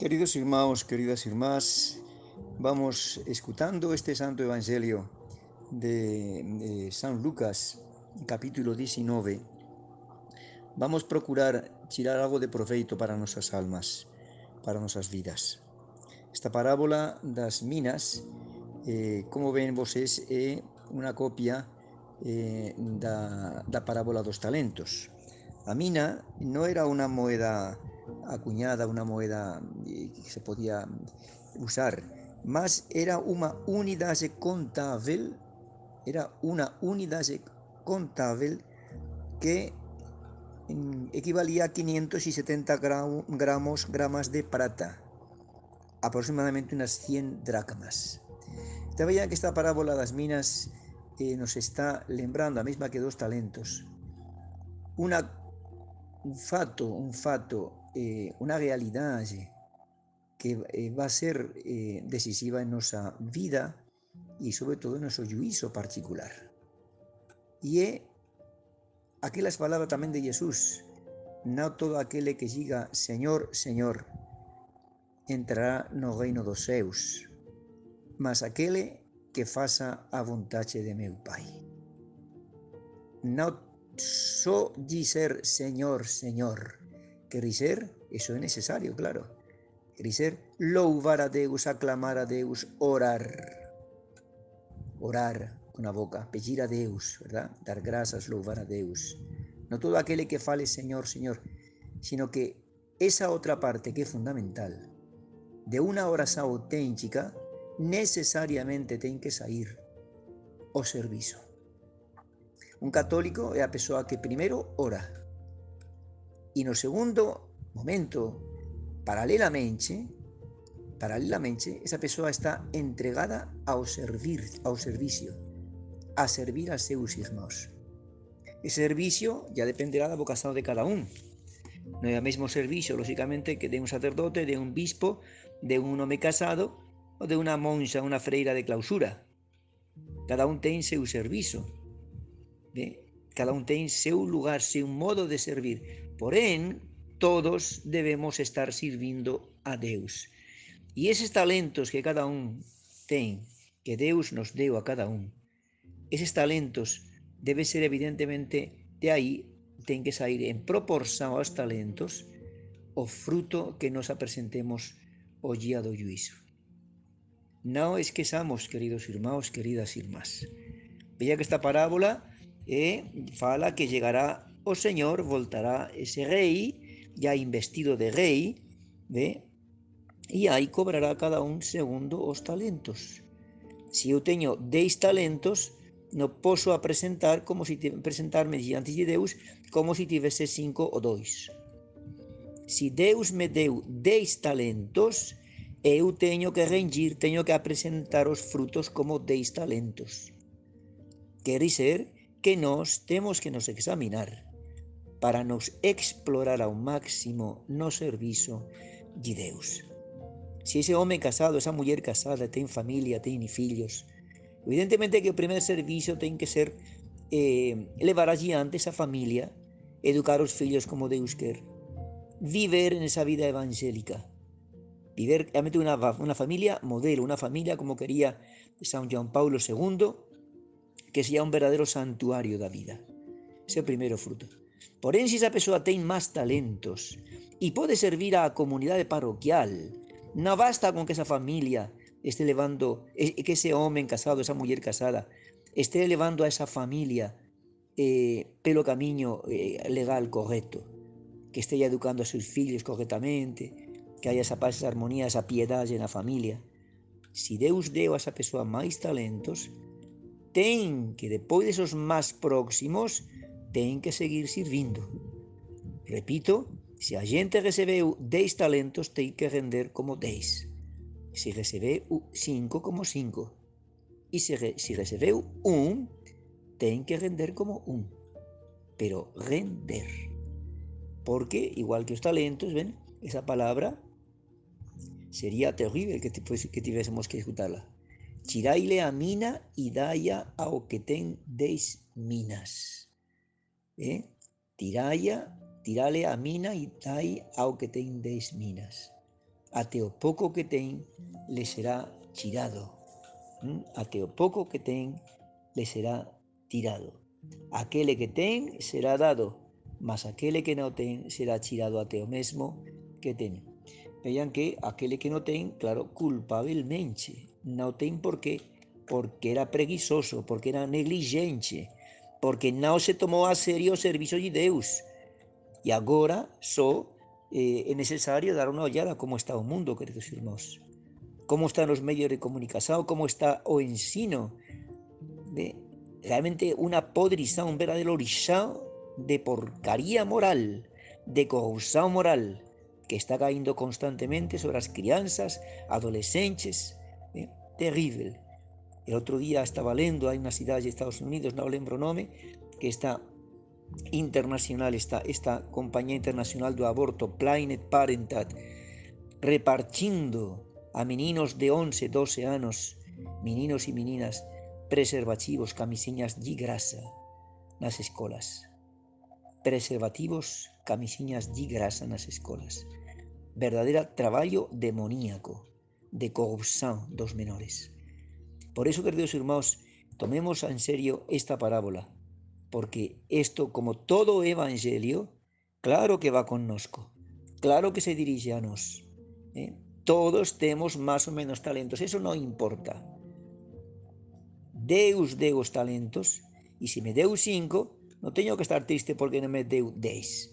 Queridos irmãos, queridas irmás, vamos escutando este Santo Evangelio de, San Lucas, capítulo 19. Vamos procurar tirar algo de proveito para nosas almas, para nosas vidas. Esta parábola das minas, eh, como ven vocês, é unha copia eh, da, da parábola dos talentos. A mina non era unha moeda acuñada, unha moeda eh, que se podía usar, mas era unha unidade contável, era unha unidade contável que mm, equivalía a 570 gramos, de prata, aproximadamente unas 100 dracmas. Te veía que esta parábola das minas eh, nos está lembrando a mesma que dos talentos. Una, un fato, un fato eh, una realidad que eh, va a ser eh, decisiva en nuestra vida y sobre todo en nuestro juicio particular. Y es aquellas palabras también de Jesús, no todo aquel que diga Señor, Señor, entrará no reino dos seus, mas aquel que faça a vontade de meu Pai. No só dizer Señor, Señor, ser, eso es necesario, claro. ser louvar a Deus, aclamar a Deus, orar. Orar con la boca, pedir a Deus, ¿verdad? Dar gracias, louvar a Deus. No todo aquel que fale Señor, Señor, sino que esa otra parte que es fundamental, de una oración auténtica, necesariamente tiene que salir o servicio. Un católico es a persona que primero ora, y no segundo momento, paralelamente, paralelamente, esa persona está entregada ao servir, ao servicio, a servir a seus irmãos. Ese servicio ya dependerá da vocación de cada uno. No é o mesmo servicio, lógicamente, que de un sacerdote, de un bispo, de un home casado o de una monja, una freira de clausura. Cada un ten seu servicio. Cada un ten seu lugar, seu modo de servir. Porén, todos debemos estar sirviendo a Deus. Y esos talentos que cada un ten, que Deus nos deu a cada un, esos talentos debe ser evidentemente de aí ten que sair en proporción aos talentos o fruto que nos apresentemos o día do juicio. Non esquezamos, queridos irmãos, queridas irmás. Veía que esta parábola e fala que llegará o Señor, voltará ese rei, ya investido de rei, de, e aí cobrará cada un segundo os talentos. Se eu teño 10 talentos, no posso apresentar como se si presentarme diante de Deus como se si tivese 5 ou 2. Se Deus me deu 10 talentos, eu teño que rendir, teño que apresentar os frutos como 10 talentos. Quer dizer que nós temos que nos examinar para nos explorar ao máximo no servizo de Deus. Se ese home casado, esa muller casada, ten familia, ten fillos, evidentemente que o primer servicio ten que ser eh, levar adiante esa familia, educar os fillos como Deus quer, viver en esa vida evangélica, viver realmente una, una familia modelo, una familia como quería San Juan Paulo II, que sea un verdadero santuario da vida. Ese é o primeiro fruto. Porén, se esa persoa ten máis talentos e pode servir á comunidade parroquial, non basta con que esa familia este levando, que ese home casado, esa muller casada, este levando a esa familia eh, pelo camiño eh, legal correcto, que este educando a seus fillos correctamente, que haya esa paz, esa armonía, esa piedade na familia. Si Deus deu a esa persoa máis talentos, ten que depois desos máis próximos ten que seguir sirvindo. Repito, se a gente recebeu 10 talentos, ten que render como 10. Se recebeu 5, como 5. E se, re, se recebeu 1, ten que render como 1. Pero render. Porque, igual que os talentos, ven, esa palabra sería terrible que, que tivésemos que escutarla. Chiraile a mina e daya ao que ten 10 minas. ¿eh? tiraya, tirale a mina y tai ao que ten 10 minas. até o pouco que ten le será tirado. ¿Mm? Pouco que ten le será tirado. Aquele que ten será dado, mas aquele que non ten será tirado até o mesmo que ten. Vean que aquele que non ten, claro, culpablemente, non ten por porque era preguiçoso, porque era negligente, porque non se tomou a serio o servicio de Deus. E agora só eh, é necesario dar unha ollada como está o mundo, queridos irmãos. Como están os medios de comunicación, como está o ensino. ¿ve? Realmente unha podrización, un verdadero lixao de porcaría moral, de corrupción moral, que está caindo constantemente sobre as crianzas, adolescentes. ¿Eh? Terrible. El outro día estaba lendo, hai unha cidade de Estados Unidos, non lembro o nome, que está internacional, esta, esta compañía internacional do aborto, Planet Parenthood, repartindo a meninos de 11, 12 anos, meninos e meninas, preservativos, camisinhas de grasa nas escolas. Preservativos, camisinhas de grasa nas escolas verdadeira traballo demoníaco de corrupción dos menores. Por eso, queridos irmãos, tomemos en serio esta parábola, porque esto, como todo evangelio, claro que va connosco, claro que se dirige a nos. ¿eh? Todos tenemos más o menos talentos, eso no importa. Deus deu os talentos, e se me deu cinco, non teño que estar triste porque non me deu dez.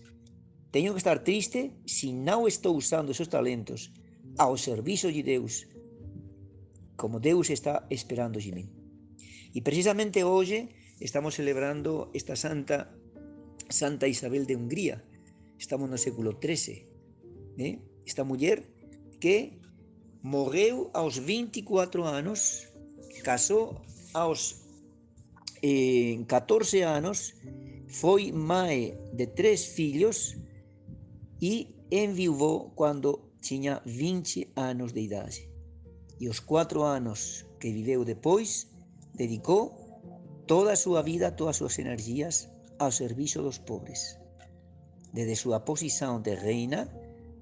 Teño que estar triste se non estou usando esos talentos ao servicio de Deus, como Deus está esperando de mí. E precisamente hoxe estamos celebrando esta santa Santa Isabel de Hungría. Estamos no século XIII. ¿eh? Esta muller que morreu aos 24 anos, casou aos eh, 14 anos, foi mãe de tres fillos e enviuvou quando tinha 20 anos de idade. E os quatro anos que viveu depois, dedicou toda a súa vida, todas as súas energias ao serviço dos pobres. Desde súa posição de reina,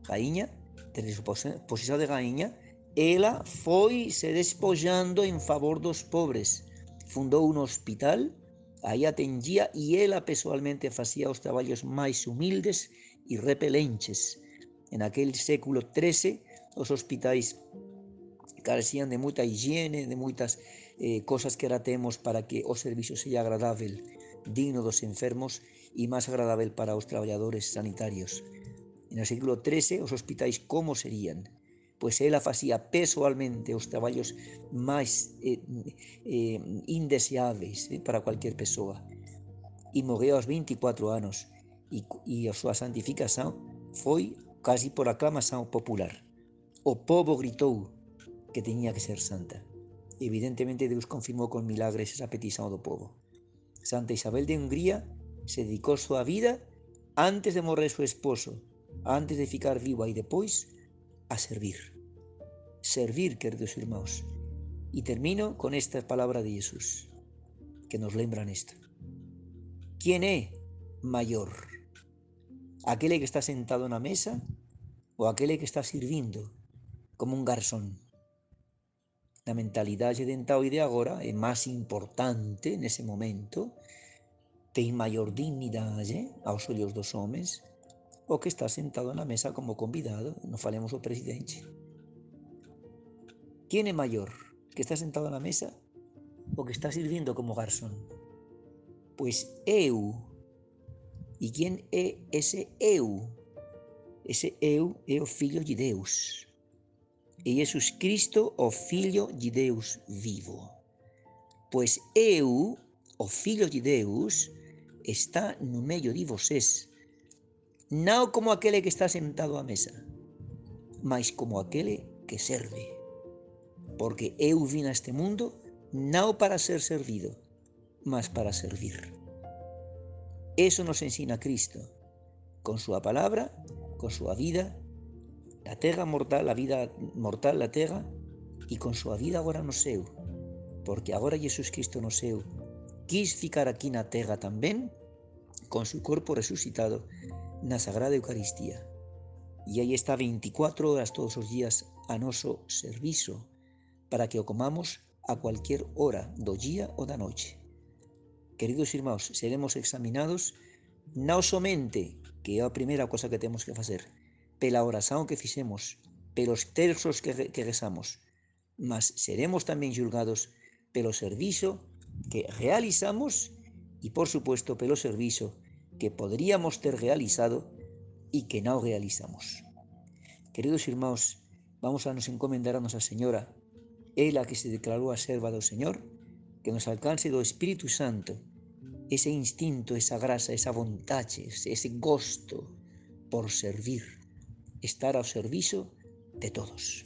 rainha, desde súa posição de rainha, ela foi se despojando em favor dos pobres. Fundou um hospital, aí atendia e ela pessoalmente fazia os trabalhos mais humildes e repelentes. En aquel século XIII, os hospitais carecían de moita higiene, de moitas eh, cosas que ahora temos para que o servicio sea agradável, digno dos enfermos e máis agradável para os traballadores sanitarios. En o século XIII, os hospitais como serían? Pois ela facía pessoalmente os traballos máis eh, eh, indeseáveis eh, para cualquier persoa. E morreu aos 24 anos e, e a súa santificación foi casi por aclamación popular. O povo gritou que teñía que ser santa. Evidentemente Deus confirmou con milagres esa petición do povo. Santa Isabel de Hungría se dedicou súa vida antes de morrer su esposo, antes de ficar viva e depois a servir. Servir, queridos irmãos. E termino con esta palabra de Jesús, que nos lembran esto. ¿Quién é maior? aquele que está sentado na mesa ou aquele que está sirvindo como un garzón. Na mentalidade de entao e de agora é máis importante nese momento, ten maior dignidade aos ollos dos homens, o que está sentado na mesa como convidado, non falemos o presidente. Quem é maior? Que está sentado na mesa o que está sirvindo como garzón? Pois eu E quen é ese eu? Ese eu é o Filho de Deus. E Jesus Cristo, o Filho de Deus vivo. Pois eu, o Filho de Deus, está no meio de vocês, não como aquele que está sentado à mesa, mas como aquele que serve. Porque eu vim a este mundo não para ser servido, mas para servir. Eso nos ensina Cristo, con su palabra con su vida, la terra mortal, la vida mortal, la terra, e con súa vida agora no seu, porque agora Jesus Cristo no seu quis ficar aquí na terra tamén con su corpo resucitado na Sagrada Eucaristía. e aí está 24 horas todos os días a noso servizo para que o comamos a cualquier hora do día ou da noche. Queridos irmãos, seremos examinados non somente, que é a primeira cosa que temos que facer, pela oración que fixemos, pelos terços que, rezamos, mas seremos tamén julgados pelo servizo que realizamos e, por supuesto, pelo servizo que poderíamos ter realizado e que non realizamos. Queridos irmãos, vamos a nos encomendar a Nosa Señora, ela que se declarou a serva Señor, que nos alcance do Espírito Santo ese instinto, esa grasa, esa vontade, ese gosto por servir, estar ao servizo de todos.